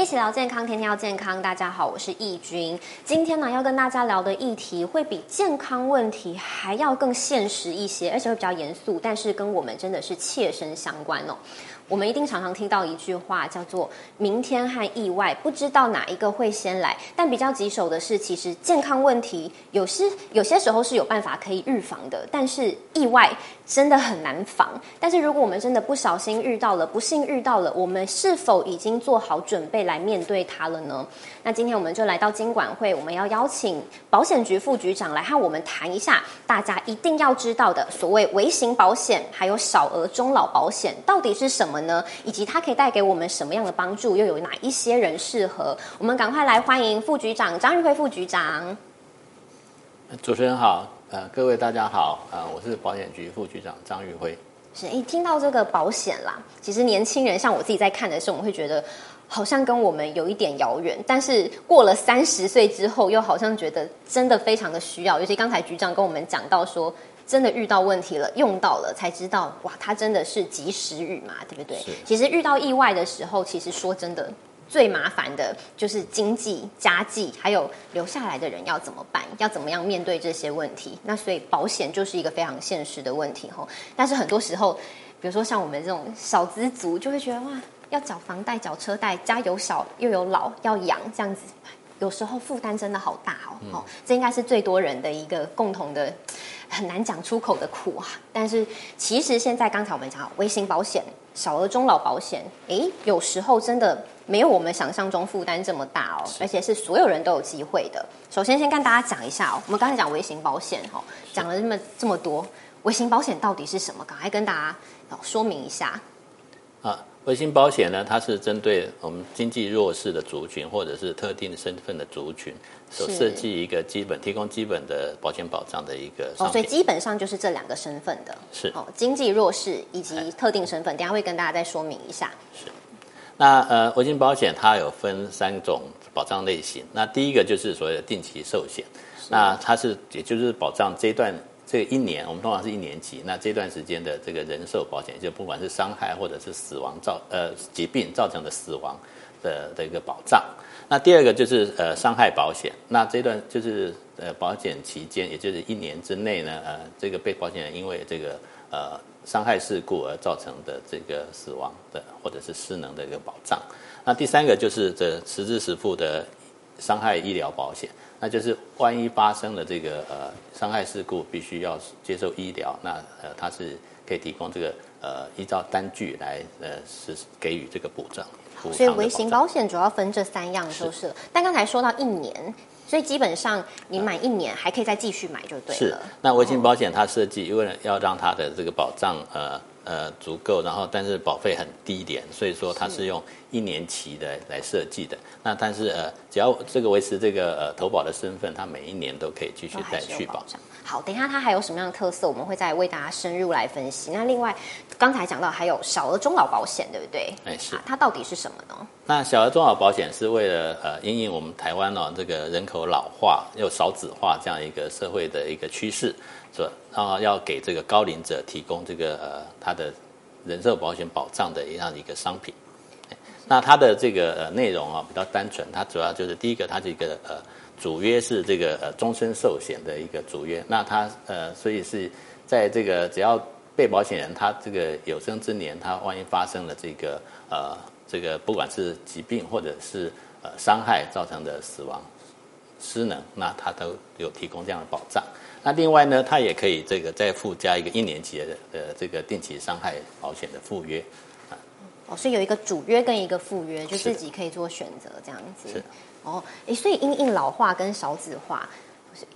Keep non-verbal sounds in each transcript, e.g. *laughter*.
一起聊健康，天天要健康。大家好，我是易君。今天呢，要跟大家聊的议题会比健康问题还要更现实一些，而且会比较严肃，但是跟我们真的是切身相关哦。我们一定常常听到一句话，叫做“明天和意外，不知道哪一个会先来”。但比较棘手的是，其实健康问题有些有些时候是有办法可以预防的，但是意外真的很难防。但是如果我们真的不小心遇到了，不幸遇到了，我们是否已经做好准备来面对它了呢？那今天我们就来到金管会，我们要邀请保险局副局长来和我们谈一下，大家一定要知道的所谓微型保险，还有小额中老保险到底是什么呢？以及它可以带给我们什么样的帮助？又有哪一些人适合？我们赶快来欢迎副局长张玉辉副局长。主持人好，呃，各位大家好，呃，我是保险局副局长张玉辉。是，一听到这个保险啦，其实年轻人像我自己在看的时候，我们会觉得好像跟我们有一点遥远，但是过了三十岁之后，又好像觉得真的非常的需要。尤其刚才局长跟我们讲到说，真的遇到问题了，用到了才知道，哇，它真的是及时雨嘛，对不对？其实遇到意外的时候，其实说真的。最麻烦的就是经济、家计，还有留下来的人要怎么办？要怎么样面对这些问题？那所以保险就是一个非常现实的问题吼。但是很多时候，比如说像我们这种小资族，就会觉得哇，要缴房贷、缴车贷，家有小又有老要养，这样子有时候负担真的好大哦。哦，这应该是最多人的一个共同的很难讲出口的苦啊。但是其实现在刚才我们讲微型保险、小额中老保险，诶，有时候真的。没有我们想象中负担这么大哦，而且是所有人都有机会的。首先，先跟大家讲一下哦，我们刚才讲微型保险哈，讲了这么这么多，微型保险到底是什么？赶快跟大家说明一下。啊，微型保险呢，它是针对我们经济弱势的族群或者是特定身份的族群，所设计一个基本提供基本的保险保障的一个。哦，所以基本上就是这两个身份的，是哦，经济弱势以及特定身份，等下会跟大家再说明一下。是。那呃，微型保险它有分三种保障类型。那第一个就是所谓的定期寿险，那它是也就是保障这段这一年，我们通常是一年期，那这段时间的这个人寿保险，就不管是伤害或者是死亡造呃疾病造成的死亡的的一个保障。那第二个就是呃伤害保险，那这段就是呃保险期间，也就是一年之内呢，呃这个被保险人因为这个呃。伤害事故而造成的这个死亡的或者是失能的一个保障。那第三个就是这实支实付的伤害医疗保险，那就是万一发生了这个呃伤害事故，必须要接受医疗，那呃它是可以提供这个呃依照单据来呃是给予这个补偿。所以微型保险主要分这三样就是。但刚才说到一年。所以基本上你满一年还可以再继续买就对了。是，那微型保险它设计为了要让它的这个保障呃呃足够，然后但是保费很低廉，所以说它是用一年期的来设计的。那但是呃只要这个维持这个呃投保的身份，它每一年都可以继续再续保。好，等一下它还有什么样的特色，我们会再为大家深入来分析。那另外刚才讲到还有小额中老保险，对不对？哎，是。它到底是什么呢？那小额中老保险是为了呃，因应我们台湾哦这个人口老化又少子化这样一个社会的一个趋势，是吧？然后要给这个高龄者提供这个呃他的人寿保险保障的一样一个商品。那它的这个呃内容啊比较单纯，它主要就是第一个，它是一个呃。主约是这个呃终身寿险的一个主约，那他呃所以是在这个只要被保险人他这个有生之年，他万一发生了这个呃这个不管是疾病或者是呃伤害造成的死亡失能，那他都有提供这样的保障。那另外呢，他也可以这个再附加一个一年期的呃这个定期伤害保险的附约啊。哦，所以有一个主约跟一个附约，就自己可以做选择这样子。是。哦，诶，所以因应老化跟少子化，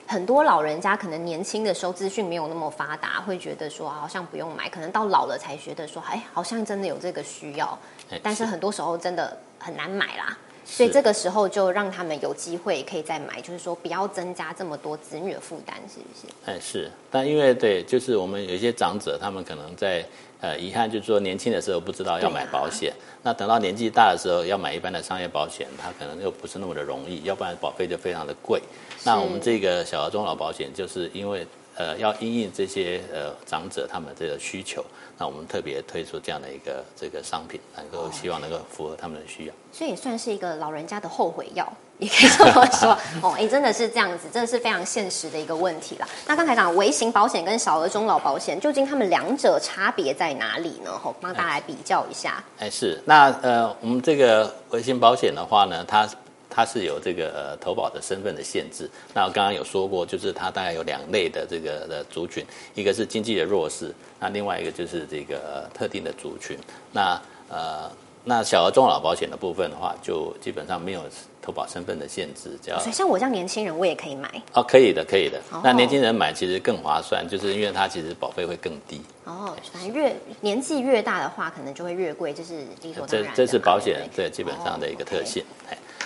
很多老人家可能年轻的时候资讯没有那么发达，会觉得说好像不用买，可能到老了才觉得说，哎，好像真的有这个需要，但是很多时候真的很难买啦。所以这个时候就让他们有机会可以再买，就是说不要增加这么多子女的负担，是不是？哎，是。但因为对，就是我们有一些长者，他们可能在。呃，遗憾就是说，年轻的时候不知道要买保险，那等到年纪大的时候要买一般的商业保险，它可能又不是那么的容易，要不然保费就非常的贵。那我们这个小额中老保险，就是因为呃要因应这些呃长者他们这个需求，那我们特别推出这样的一个这个商品，能够希望能够符合他们的需要。所以也算是一个老人家的后悔药，*laughs* 也可以这么说 *laughs* 哦。哎，真的是这样子，真的是非常现实的一个问题啦。那刚才讲微型保险跟小额中老保险，究竟他们两者差别在哪里呢？吼，帮大家来比较一下。哎，是那呃，我们这个微型保险的话呢，它它是有这个呃投保的身份的限制。那我刚刚有说过，就是它大概有两类的这个的族群，一个是经济的弱势，那另外一个就是这个呃特定的族群。那呃。那小额中老保险的部分的话，就基本上没有投保身份的限制，只要所以像我这样年轻人，我也可以买哦，可以的，可以的。那年轻人买其实更划算，就是因为它其实保费会更低。哦，反正越年纪越大的话，可能就会越贵，这是理所当然。这这是保险对基本上的一个特性。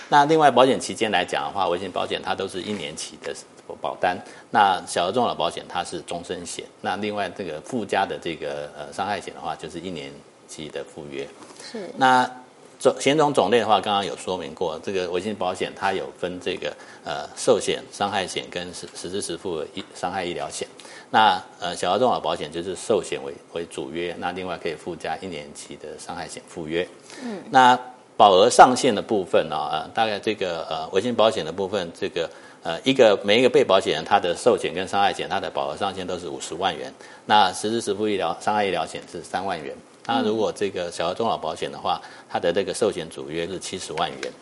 那另外保险期间来讲的话，微型保险它都是一年期的保单，那小额中老保险它是终身险。那另外这个附加的这个呃伤害险的话，就是一年期的附约。是那种险种种类的话，刚刚有说明过，这个微型保险它有分这个呃寿险、伤害险跟实实支实付医伤害医疗险。那呃小额中老保险就是寿险为为主约，那另外可以附加一年期的伤害险附约。嗯，那保额上限的部分呢，大概这个呃维新保险的部分，这个呃一个每一个被保险人他的寿险跟伤害险，它的保额上限都是五十万元。那实时实付医疗伤害医疗险是三万元。那如果这个小额中老保险的话，它的这个寿险主约是七十万元。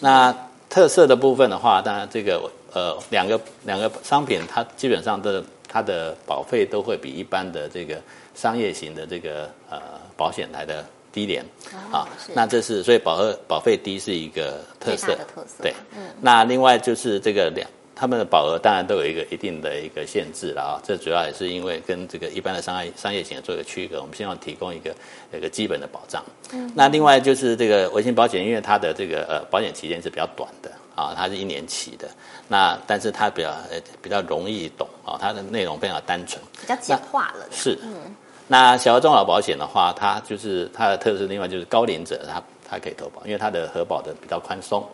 那特色的部分的话，当然这个呃两个两个商品，它基本上的它的保费都会比一般的这个商业型的这个呃保险来的低廉啊。那这是所以保额保费低是一个特色。特色对。那另外就是这个两。他们的保额当然都有一个一定的一个限制了啊，这主要也是因为跟这个一般的商业商业险做一个区隔，我们希望提供一个一个基本的保障。嗯，那另外就是这个微信保险，因为它的这个呃保险期间是比较短的啊，它是一年期的，那但是它比较呃比较容易懂啊，它的内容非常单纯，比较简化了。是，嗯，那小额中老保险的话，它就是它的特色，另外就是高龄者他他可以投保，因为它的核保的比较宽松。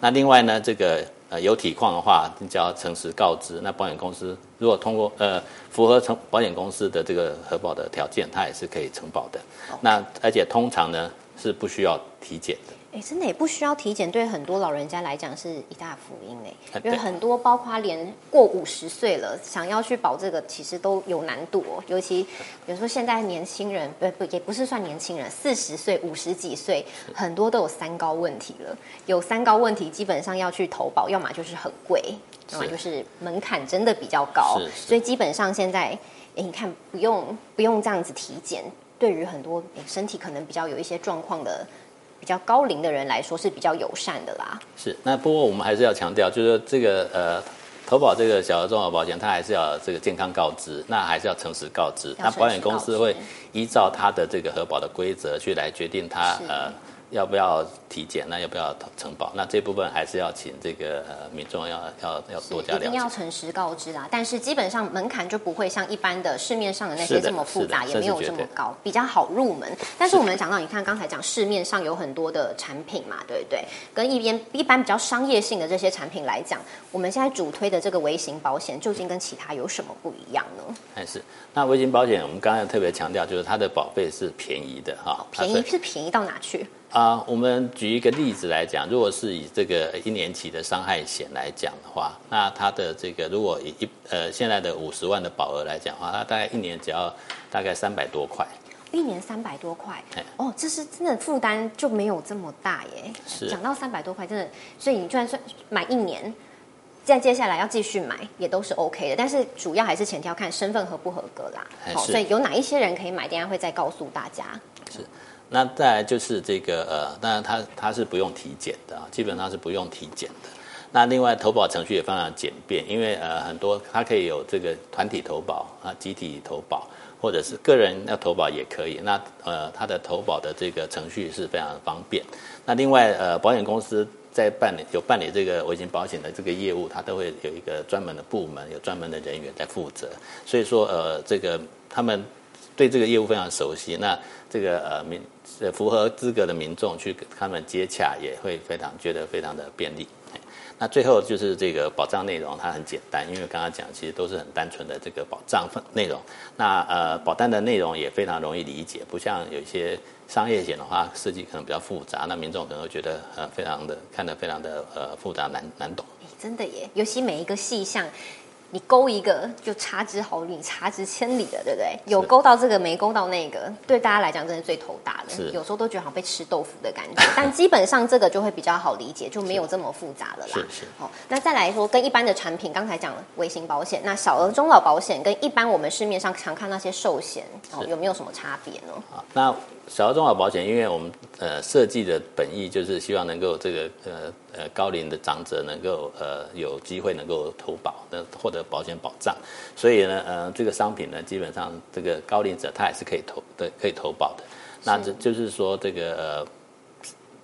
那另外呢，这个。呃，有体况的话，你只要诚实告知，那保险公司如果通过呃符合承保险公司的这个核保的条件，它也是可以承保的。那而且通常呢是不需要体检的。哎，真的也不需要体检，对很多老人家来讲是一大福音哎，因为很多包括连过五十岁了，想要去保这个，其实都有难度哦。尤其比如说现在年轻人，不不也不是算年轻人，四十岁、五十几岁，很多都有三高问题了。有三高问题，基本上要去投保，要么就是很贵，要么就是门槛真的比较高。所以基本上现在，哎，你看不用不用这样子体检，对于很多身体可能比较有一些状况的。比较高龄的人来说是比较友善的啦。是，那不过我们还是要强调，就是说这个呃，投保这个小额综合保险，它还是要这个健康告知，那还是要诚实告知。那保险公司会依照它的这个核保的规则去来决定它呃。要不要体检？那要不要承保？那这部分还是要请这个呃民众要要要多加了解。一定要诚实告知啦。但是基本上门槛就不会像一般的市面上的那些这么复杂，也没有这么高，比较好入门。但是我们讲到，你看刚才讲市面上有很多的产品嘛，对不对？跟一边一般比较商业性的这些产品来讲，我们现在主推的这个微型保险，究竟跟其他有什么不一样呢？还是那微型保险，我们刚才特别强调，就是它的保费是便宜的哈。便宜是便宜到哪去？啊，我们举一个例子来讲，如果是以这个一年期的伤害险来讲的话，那它的这个如果以一呃现在的五十万的保额来讲的话，它大概一年只要大概三百多块。一年三百多块，哦，这是真的负担就没有这么大耶。是讲到三百多块，真的，所以你就算算买一年，再接下来要继续买也都是 OK 的。但是主要还是前提要看身份合不合格啦。好，所以有哪一些人可以买，等下会再告诉大家。是。那再来就是这个呃，当然它它是不用体检的啊，基本上是不用体检的。那另外投保程序也非常简便，因为呃很多它可以有这个团体投保啊、集体投保，或者是个人要投保也可以。那呃它的投保的这个程序是非常方便。那另外呃保险公司在办理有办理这个微型保险的这个业务，它都会有一个专门的部门，有专门的人员在负责。所以说呃这个他们对这个业务非常熟悉。那这个呃民符合资格的民众去跟他们接洽，也会非常觉得非常的便利。那最后就是这个保障内容，它很简单，因为刚刚讲其实都是很单纯的这个保障内容。那呃，保单的内容也非常容易理解，不像有一些商业险的话，设计可能比较复杂，那民众可能会觉得呃非常的看得非常的呃复杂难难懂。真的耶，尤其每一个细项。你勾一个就差之毫厘，差之千里的，对不对？有勾到这个，没勾到那个，对大家来讲真是最头大的。有时候都觉得好像被吃豆腐的感觉，*laughs* 但基本上这个就会比较好理解，就没有这么复杂了啦。是是。好，那再来说跟一般的产品，刚才讲微型保险，那小额中老保险跟一般我们市面上常看那些寿险，哦，有没有什么差别呢？啊，那小额中老保险，因为我们呃设计的本意就是希望能够这个呃。呃，高龄的长者能够呃有机会能够投保，的获得保险保障，所以呢，呃，这个商品呢，基本上这个高龄者他也是可以投的，可以投保的。那这就是说，这个呃，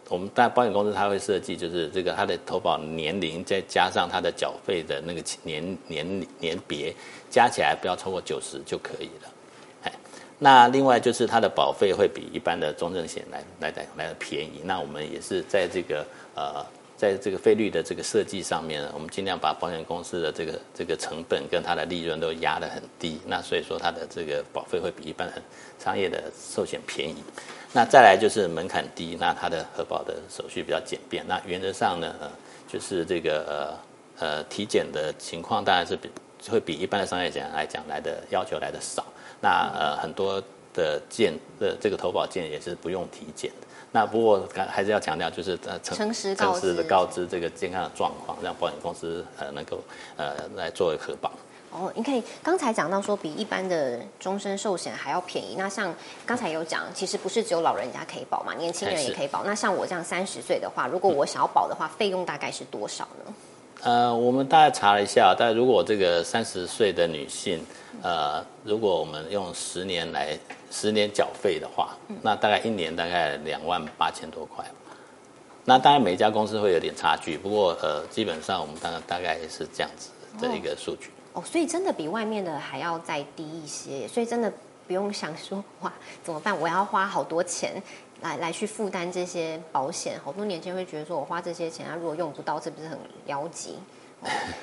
我们大保险公司它会设计，就是这个他的投保年龄再加上他的缴费的那个年年年别加起来不要超过九十就可以了。那另外就是它的保费会比一般的中症险来来来来的便宜。那我们也是在这个呃。在这个费率的这个设计上面，我们尽量把保险公司的这个这个成本跟它的利润都压得很低，那所以说它的这个保费会比一般很商业的寿险便宜。那再来就是门槛低，那它的核保的手续比较简便。那原则上呢，呃，就是这个呃呃体检的情况当然是比会比一般的商业险来讲来的要求来的少。那呃很多的件的这个投保件也是不用体检的。那不过还还是要强调，就是呃诚实诚实的告知这个健康的状况，让保险公司呃能够呃来作为核保。哦，你可以刚才讲到说比一般的终身寿险还要便宜。那像刚才有讲，其实不是只有老人家可以保嘛，年轻人也可以保。那像我这样三十岁的话，如果我想要保的话，费用大概是多少呢？呃，我们大概查了一下，但如果这个三十岁的女性，呃，如果我们用十年来十年缴费的话，那大概一年大概两万八千多块。那当然每家公司会有点差距，不过呃，基本上我们大概大概是这样子的一个数据。哦，所以真的比外面的还要再低一些，所以真的不用想说哇怎么办，我要花好多钱。来来去负担这些保险，好多年轻人会觉得说，我花这些钱啊，如果用不到，是不是很着急？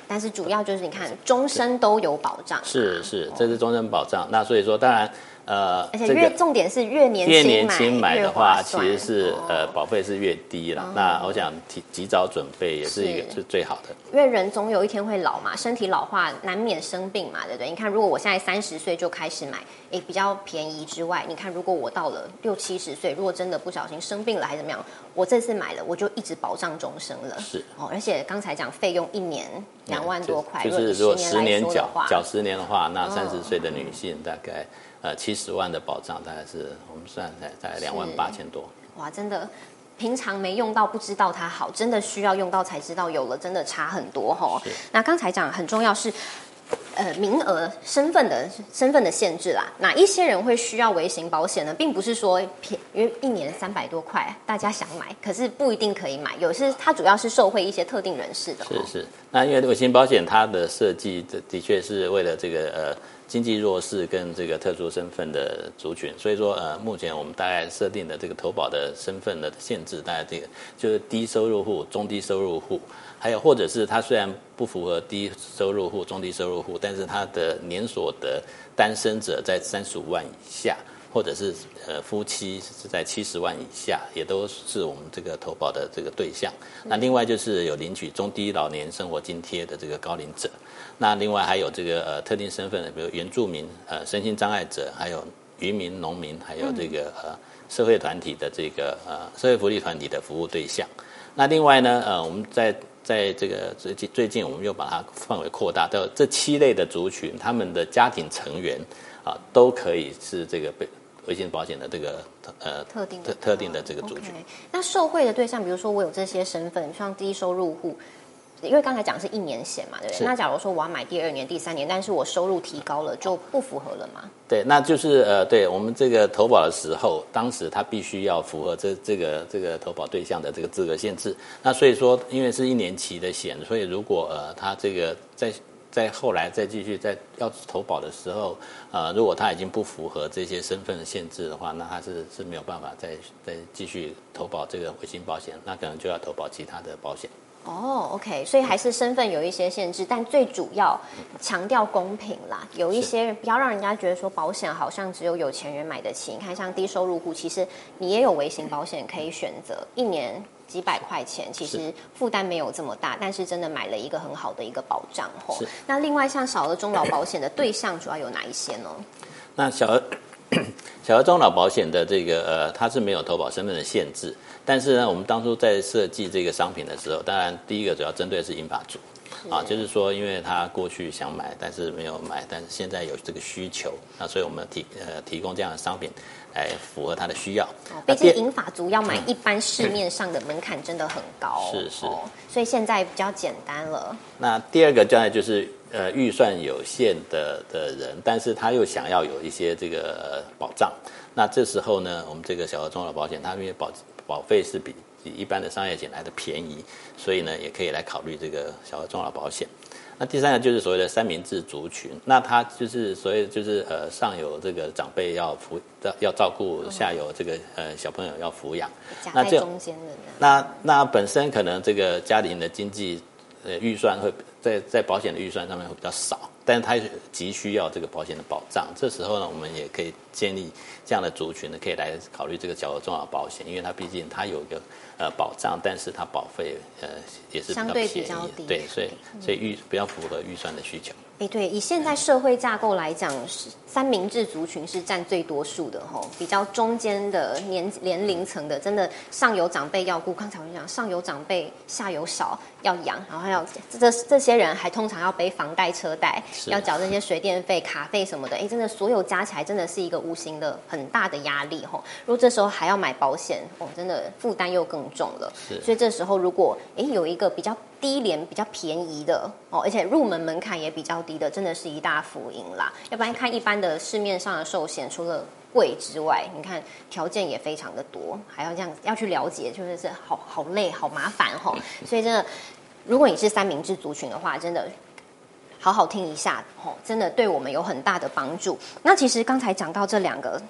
但是主要就是你看，*laughs* 终身都有保障。是是，这是终身保障。那所以说，当然。呃，而且越重点是越年轻越年轻买的话，其实是呃保费是越低了。那我想提及早准备也是一个是最好的。因为人总有一天会老嘛，身体老化难免生病嘛，对不对？你看，如果我现在三十岁就开始买，哎，比较便宜之外，你看如果我到了六七十岁，如果真的不小心生病了还是怎么样，我这次买了我就一直保障终生了。是哦，而且刚才讲费用一年两万多块，就是如果十年缴缴十年的话，那三十岁的女性大概。呃，七十万的保障大概是我们算在在两万八千多。哇，真的，平常没用到不知道它好，真的需要用到才知道有了，真的差很多哈。那刚才讲很重要是，呃，名额身份的身份的限制啦。哪一些人会需要微型保险呢？并不是说便，因为一年三百多块，大家想买，可是不一定可以买。有是它主要是受惠一些特定人士的。是是，那因为微型保险它的设计的的确是为了这个呃。经济弱势跟这个特殊身份的族群，所以说呃，目前我们大概设定的这个投保的身份的限制，大概这个就是低收入户、中低收入户，还有或者是他虽然不符合低收入户、中低收入户，但是他的年所得单身者在三十五万以下。或者是呃夫妻是在七十万以下，也都是我们这个投保的这个对象。那另外就是有领取中低老年生活津贴的这个高龄者。那另外还有这个呃特定身份的，比如原住民、呃身心障碍者，还有渔民、农民，还有这个呃社会团体的这个呃社会福利团体的服务对象。那另外呢，呃我们在在这个最近最近，我们又把它范围扩大到这七类的族群，他们的家庭成员啊都可以是这个被。微信保险的这个呃特定特特定的这个族群，那受惠的对象，比如说我有这些身份，像低收入户，因为刚才讲是一年险嘛，对不对？那假如说我要买第二年、第三年，但是我收入提高了，就不符合了嘛？对，那就是呃，对我们这个投保的时候，当时他必须要符合这这个这个投保对象的这个资格限制。那所以说，因为是一年期的险，所以如果呃他这个在在后来再继续在要投保的时候，呃，如果他已经不符合这些身份的限制的话，那他是是没有办法再再继续投保这个回型保险，那可能就要投保其他的保险。哦，OK，所以还是身份有一些限制，但最主要强调公平啦。有一些不要让人家觉得说保险好像只有有钱人买得起。你看，像低收入户，其实你也有微型保险可以选择，一年几百块钱，其实负担没有这么大，但是真的买了一个很好的一个保障吼。那另外像小额中老保险的对象主要有哪一些呢？那小额小额中老保险的这个呃，它是没有投保身份的限制。但是呢，我们当初在设计这个商品的时候，当然第一个主要针对是银发族，啊，就是说，因为他过去想买，但是没有买，但是现在有这个需求，那所以我们提呃提供这样的商品来符合他的需要。毕竟银发族要买一般市面上的门槛真的很高，是是，所以现在比较简单了。那第二个当然就是呃预算有限的的人，但是他又想要有一些这个保障，那这时候呢，我们这个小额中老保险，它因为保保费是比比一般的商业险来的便宜，所以呢，也可以来考虑这个小额中老保险。那第三个就是所谓的三明治族群，那它就是所谓就是呃上有这个长辈要扶要要照顾，下有这个呃小朋友要抚养，那这中间的那那本身可能这个家庭的经济呃预算会在在保险的预算上面会比较少。但是他急需要这个保险的保障，这时候呢，我们也可以建立这样的族群呢，可以来考虑这个小额重要保险，因为它毕竟它有一个呃保障，但是它保费呃也是相对比较低，对，所以所以预比较符合预算的需求。哎，对，以现在社会架构来讲，是三明治族群是占最多数的吼，比较中间的年年龄层的，真的上有长辈要顾，刚才我讲上有长辈，下有小要养，然后要这这些人还通常要背房贷车贷，要缴这些水电费、卡费什么的，哎，真的所有加起来真的是一个无形的很大的压力吼。如果这时候还要买保险，哦，真的负担又更重了。所以这时候如果哎有一个比较。低廉比较便宜的哦，而且入门门槛也比较低的，真的是一大福音啦。要不然看一般的市面上的寿险，除了贵之外，你看条件也非常的多，还要这样要去了解，就是是好好累好麻烦哈。所以真的，如果你是三明治族群的话，真的好好听一下哦，真的对我们有很大的帮助。那其实刚才讲到这两个。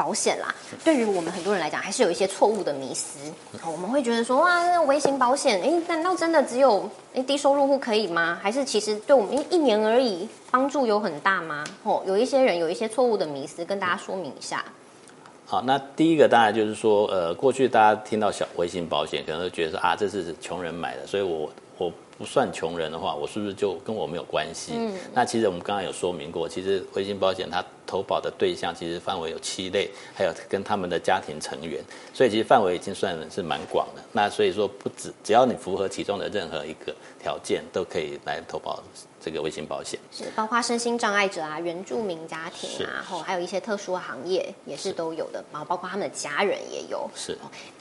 保险啦，对于我们很多人来讲，还是有一些错误的迷思。我们会觉得说，哇，那微型保险，哎，难道真的只有哎低收入户可以吗？还是其实对我们一年而已，帮助有很大吗？哦，有一些人有一些错误的迷思，跟大家说明一下。好，那第一个当然就是说，呃，过去大家听到小微型保险，可能会觉得说啊，这是穷人买的，所以我我。不算穷人的话，我是不是就跟我没有关系？嗯，那其实我们刚刚有说明过，其实微型保险它投保的对象其实范围有七类，还有跟他们的家庭成员，所以其实范围已经算是蛮广的。那所以说，不止只要你符合其中的任何一个条件，都可以来投保。这个微型保险是包括身心障碍者啊、原住民家庭啊，然后还有一些特殊的行业也是都有的，然后包括他们的家人也有。是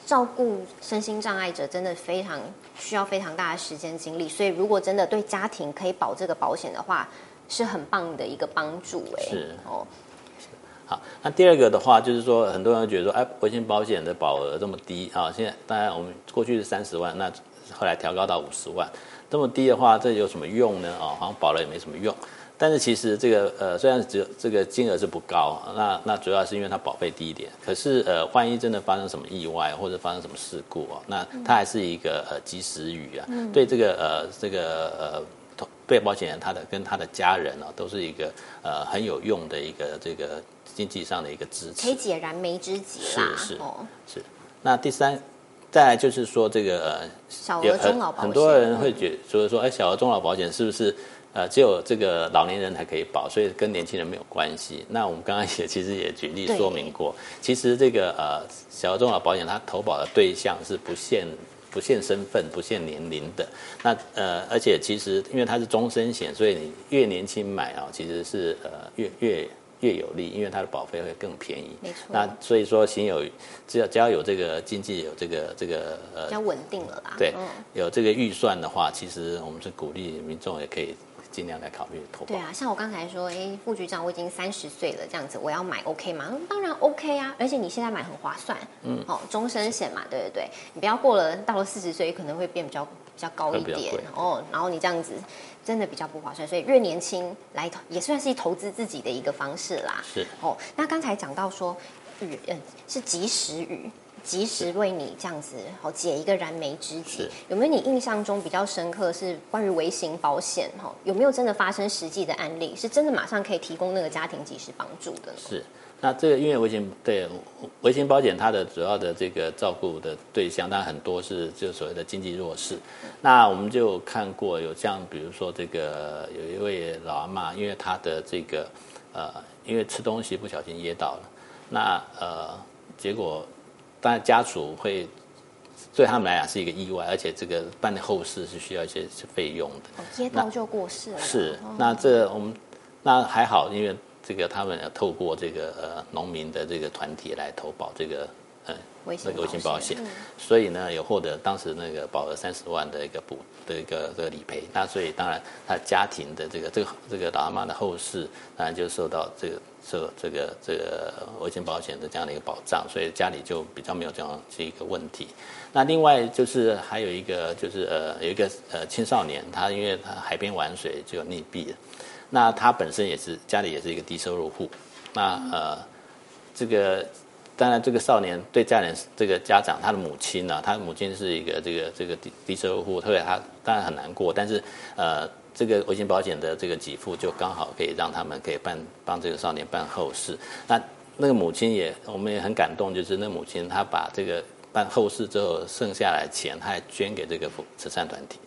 照顾身心障碍者真的非常需要非常大的时间精力，所以如果真的对家庭可以保这个保险的话，是很棒的一个帮助。哎，是哦。好，那第二个的话就是说，很多人觉得说，哎，微型保险的保额这么低啊，现在当然我们过去是三十万，那后来调高到五十万。这么低的话，这有什么用呢？哦，好像保了也没什么用。但是其实这个呃，虽然只有这个金额是不高，那那主要是因为它保费低一点。可是呃，万一真的发生什么意外或者发生什么事故啊，那它还是一个呃及时雨啊。对这个呃这个呃被保险人他的跟他的家人哦，都是一个呃很有用的一个这个经济上的一个支持，可以解燃眉之急啦。是是是。那第三。再来就是说，这个呃，小额中老保险，很多人会觉得说，哎，小额中老保险是不是呃只有这个老年人才可以保，所以跟年轻人没有关系？那我们刚刚也其实也举例说明过，其实这个呃小额中老保险它投保的对象是不限不限身份、不限年龄的。那呃，而且其实因为它是终身险，所以你越年轻买啊，其实是呃越越。越有利，因为它的保费会更便宜。没错。那所以说，行有只要只要有这个经济有这个这个呃比较稳定了啦。对，有这个预算的话，其实我们是鼓励民众也可以尽量来考虑投保。对啊，像我刚才说，哎，副局长，我已经三十岁了，这样子我要买 OK 吗？当然 OK 啊，而且你现在买很划算。嗯。哦，终身险嘛，对对对，你不要过了到了四十岁可能会变比较比较高一点哦，然后你这样子。真的比较不划算，所以越年轻来投也算是投资自己的一个方式啦。是哦，那刚才讲到说雨，嗯，是及时雨，及时为你这样子好解一个燃眉之急。有没有你印象中比较深刻是关于微型保险哈？有没有真的发生实际的案例，是真的马上可以提供那个家庭及时帮助的呢？是，那这个因为微型对微型保险，它的主要的这个照顾的对象，当然很多是就所谓的经济弱势。那我们就看过有像比如说这个有一位老阿妈，因为她的这个呃，因为吃东西不小心噎到了，那呃结果当然家属会。对他们来讲是一个意外，而且这个办的后事是需要一些费用的。哦，噎到就过世了。是哦，那这我们那还好，因为这个他们透过这个呃农民的这个团体来投保这个呃微那个微型保险嗯，所以呢有获得当时那个保额三十万的一个补的一个这个理赔。那所以当然他家庭的这个这个这个老阿妈的后事，当然就受到这个受这个这个微型保险的这样的一个保障，所以家里就比较没有这样这一个问题。那另外就是还有一个就是呃有一个呃青少年，他因为他海边玩水就溺毙了。那他本身也是家里也是一个低收入户，那呃这个当然这个少年对家人这个家长他的母亲呢、他的母亲是一个这个这个低低收入户，特别他当然很难过，但是呃这个微型保险的这个给付就刚好可以让他们可以办帮这个少年办后事。那那个母亲也我们也很感动，就是那母亲她把这个办后事之后剩下来钱，她还捐给这个慈善团体。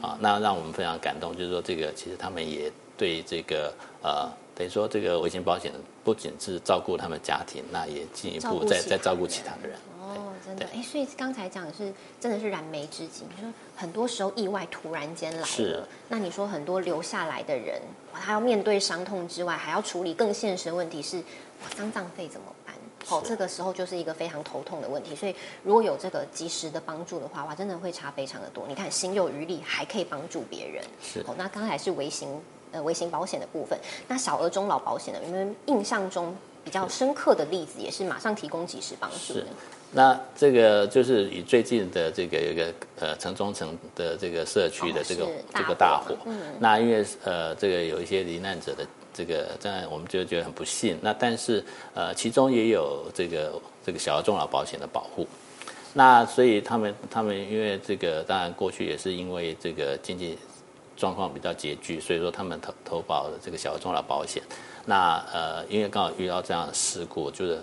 啊，那让我们非常感动，就是说这个其实他们也对这个呃，等于说这个微型保险不仅是照顾他们家庭，那也进一步再再照顾人其他的人。哦，真的，哎，所以刚才讲的是真的是燃眉之急，就是很多时候意外突然间来是了，那你说很多留下来的人，哇他要面对伤痛之外，还要处理更现实的问题是，我丧葬费怎么办？哦，是这个时候就是一个非常头痛的问题，所以如果有这个及时的帮助的话，哇，真的会差非常的多。你看，心有余力还可以帮助别人。是哦，那刚才是微型呃微型保险的部分，那小额中老保险呢？有没有印象中比较深刻的例子，也是马上提供及时帮助的是？那这个就是以最近的这个有一个呃城中城的这个社区的这个、哦这个大大火，火嗯那因为呃这个有一些罹难者的这个，当然我们就觉得很不幸。那但是呃其中也有这个这个小额中老保险的保护。那所以他们他们因为这个当然过去也是因为这个经济状况比较拮据，所以说他们投投保了这个小额中老保险。那呃因为刚好遇到这样的事故，就是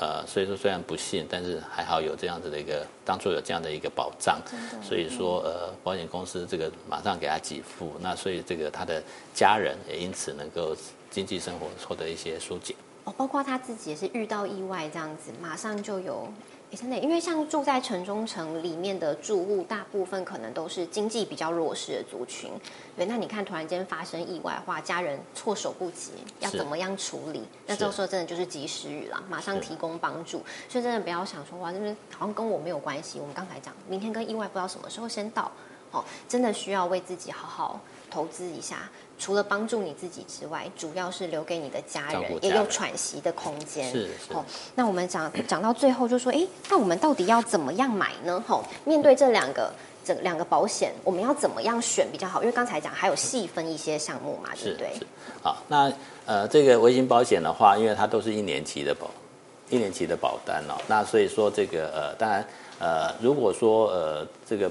呃，所以说虽然不幸，但是还好有这样子的一个当初有这样的一个保障，所以说呃，保险公司这个马上给他给付，那所以这个他的家人也因此能够经济生活获得一些疏解。哦，包括他自己也是遇到意外这样子，马上就有。诶真的，因为像住在城中城里面的住户，大部分可能都是经济比较弱势的族群。对，那你看突然间发生意外的话，家人措手不及，要怎么样处理？那这个时候真的就是及时雨了，马上提供帮助。所以真的不要想说哇，就是好像跟我没有关系。我们刚才讲，明天跟意外不知道什么时候先到。哦，真的需要为自己好好投资一下。除了帮助你自己之外，主要是留给你的家人也有喘息的空间。是是哦，那我们讲讲到最后，就说，哎，那我们到底要怎么样买呢？吼、面对这两个这两个保险，我们要怎么样选比较好？因为刚才讲还有细分一些项目嘛，对是不对是？好，那呃，这个微型保险的话，因为它都是一年期的保一年期的保单哦，那所以说这个呃，当然呃，如果说呃这个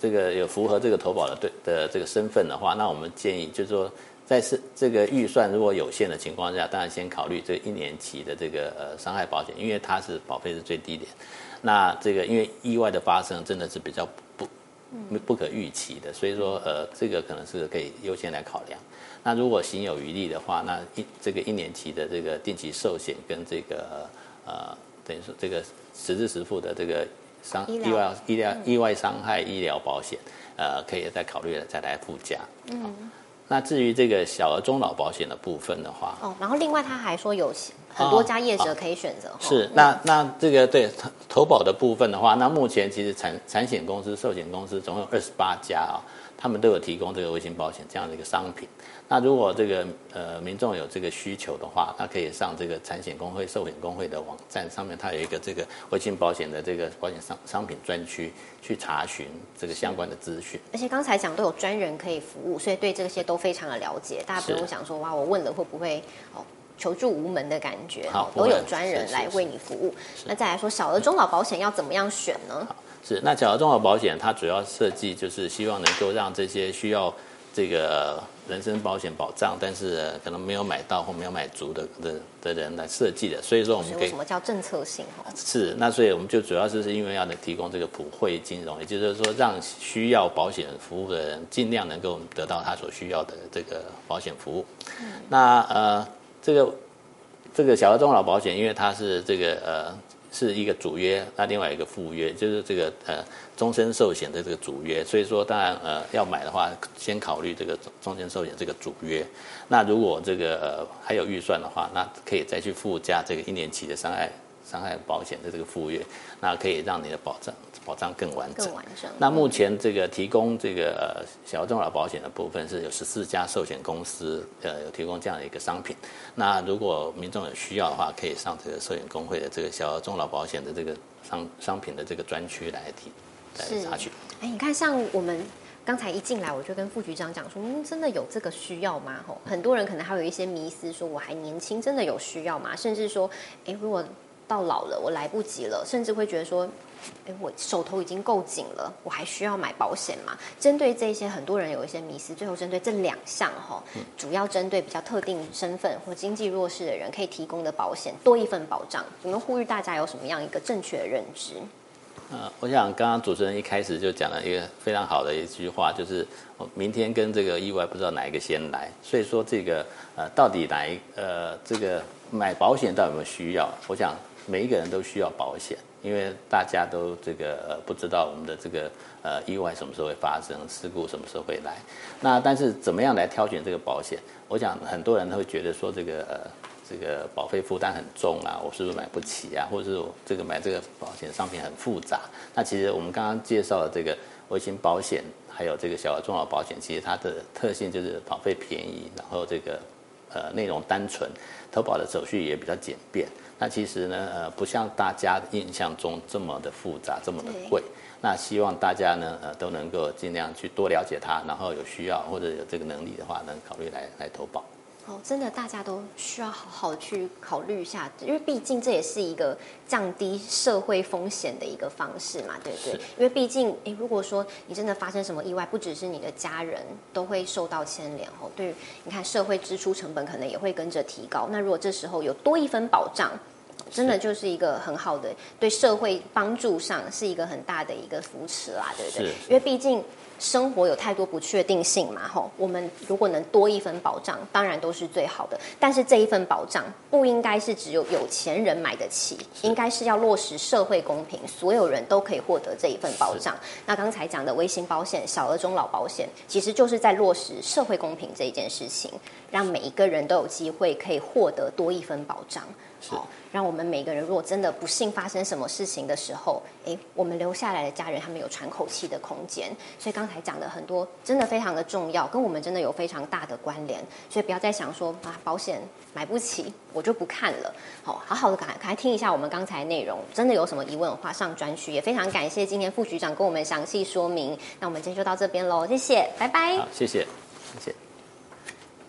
这个有符合这个投保的对的这个身份的话，那我们建议就是说，在是这个预算如果有限的情况下，当然先考虑这一年期的这个呃伤害保险，因为它是保费是最低点。那这个因为意外的发生真的是比较不不可预期的，所以说呃这个可能是可以优先来考量。那如果行有余力的话，那一这个一年期的这个定期寿险跟这个呃等于说这个实质实付的这个伤意外医疗意外伤害医疗保险，呃可以再考虑再来附加。嗯。那至于这个小额中老保险的部分的话，哦，然后另外他还说有很多家业者可以选择。吼是，那那这个对投投保的部分的话，那目前其实产产险公司、寿险公司总共有二十八家啊，他们都有提供这个微型保险这样的一个商品。那如果这个呃民众有这个需求的话，那可以上这个产险工会、寿险工会的网站上面，它有一个这个微型保险的这个保险商商品专区去查询这个相关的资讯。而且刚才讲都有专人可以服务，所以对这些都非常的了解。大家不用想说哇，我问了会不会哦求助无门的感觉，好都有专人来为你服务。那再来说小额中老保险要怎么样选呢？是，那小额综合保险它主要设计就是希望能够让这些需要这个人身保险保障，但是呃可能没有买到或没有买足的的的人来设计的。所以说我们可以所以为什么叫政策性？哦，是，那所以我们就主要就是因为要能提供这个普惠金融，也就是说让需要保险服务的人尽量能够得到他所需要的这个保险服务。那呃，这个这个小额中老保险，因为它是这个呃是一个主约，那另外一个副约，就是这个呃终身寿险的这个主约，所以说当然呃要买的话，先考虑这个终身寿险这个主约。那如果这个呃还有预算的话，那可以再去附加这个一年期的伤害伤害保险的这个附约，那可以让你的保障保障更完整更。完整。那目前这个提供这个呃小额中老保险的部分是有十四家寿险公司呃有提供这样的一个商品。那如果民众有需要的话，可以上这个寿险工会的这个小额中老保险的这个商商品的这个专区来提来查询。哎，你看，像我们刚才一进来，我就跟副局长讲说，嗯，真的有这个需要吗？吼，很多人可能还有一些迷思，说我还年轻，真的有需要吗？甚至说，哎，如果到老了，我来不及了，甚至会觉得说。哎，我手头已经够紧了，我还需要买保险吗？针对这些，很多人有一些迷思。最后针对这两项哈，主要针对比较特定身份或经济弱势的人可以提供的保险多一份保障。我们呼吁大家有什么样一个正确的认知？呃，我想刚刚主持人一开始就讲了一个非常好的一句话，就是我明天跟这个意外不知道哪一个先来，所以说这个呃，到底哪一呃这个买保险到底有没有需要？我想每一个人都需要保险，因为大家都这个呃不知道我们的这个呃意外什么时候会发生，事故什么时候会来。那但是怎么样来挑选这个保险？我想很多人会觉得说这个呃。这个保费负担很重啊，我是不是买不起啊？或者是我这个买这个保险商品很复杂？那其实我们刚刚介绍的这个微型保险，还有这个小额中老保险，其实它的特性就是保费便宜，然后这个呃内容单纯，投保的手续也比较简便。那其实呢，呃，不像大家印象中这么的复杂，这么的贵。那希望大家呢，呃，都能够尽量去多了解它，然后有需要或者有这个能力的话，能考虑来来投保。哦，真的，大家都需要好好去考虑一下，因为毕竟这也是一个降低社会风险的一个方式嘛，对不对？因为毕竟，诶，如果说你真的发生什么意外，不只是你的家人都会受到牵连哦，对，你看社会支出成本可能也会跟着提高。那如果这时候有多一分保障，真的就是一个很好的对社会帮助上是一个很大的一个扶持啦，对不对？因为毕竟。生活有太多不确定性嘛，吼，我们如果能多一份保障，当然都是最好的。但是这一份保障不应该是只有有钱人买得起，应该是要落实社会公平，所有人都可以获得这一份保障。那刚才讲的微型保险、小额中老保险，其实就是在落实社会公平这一件事情，让每一个人都有机会可以获得多一份保障。好，让我们每个人如果真的不幸发生什么事情的时候，诶，我们留下来的家人他们有喘口气的空间。所以刚才讲的很多真的非常的重要，跟我们真的有非常大的关联。所以不要再想说啊，保险买不起，我就不看了。好，好好的赶快听一下我们刚才内容，真的有什么疑问的话上专区。也非常感谢今天副局长跟我们详细说明。那我们今天就到这边喽，谢谢，拜拜。好，谢谢，谢谢。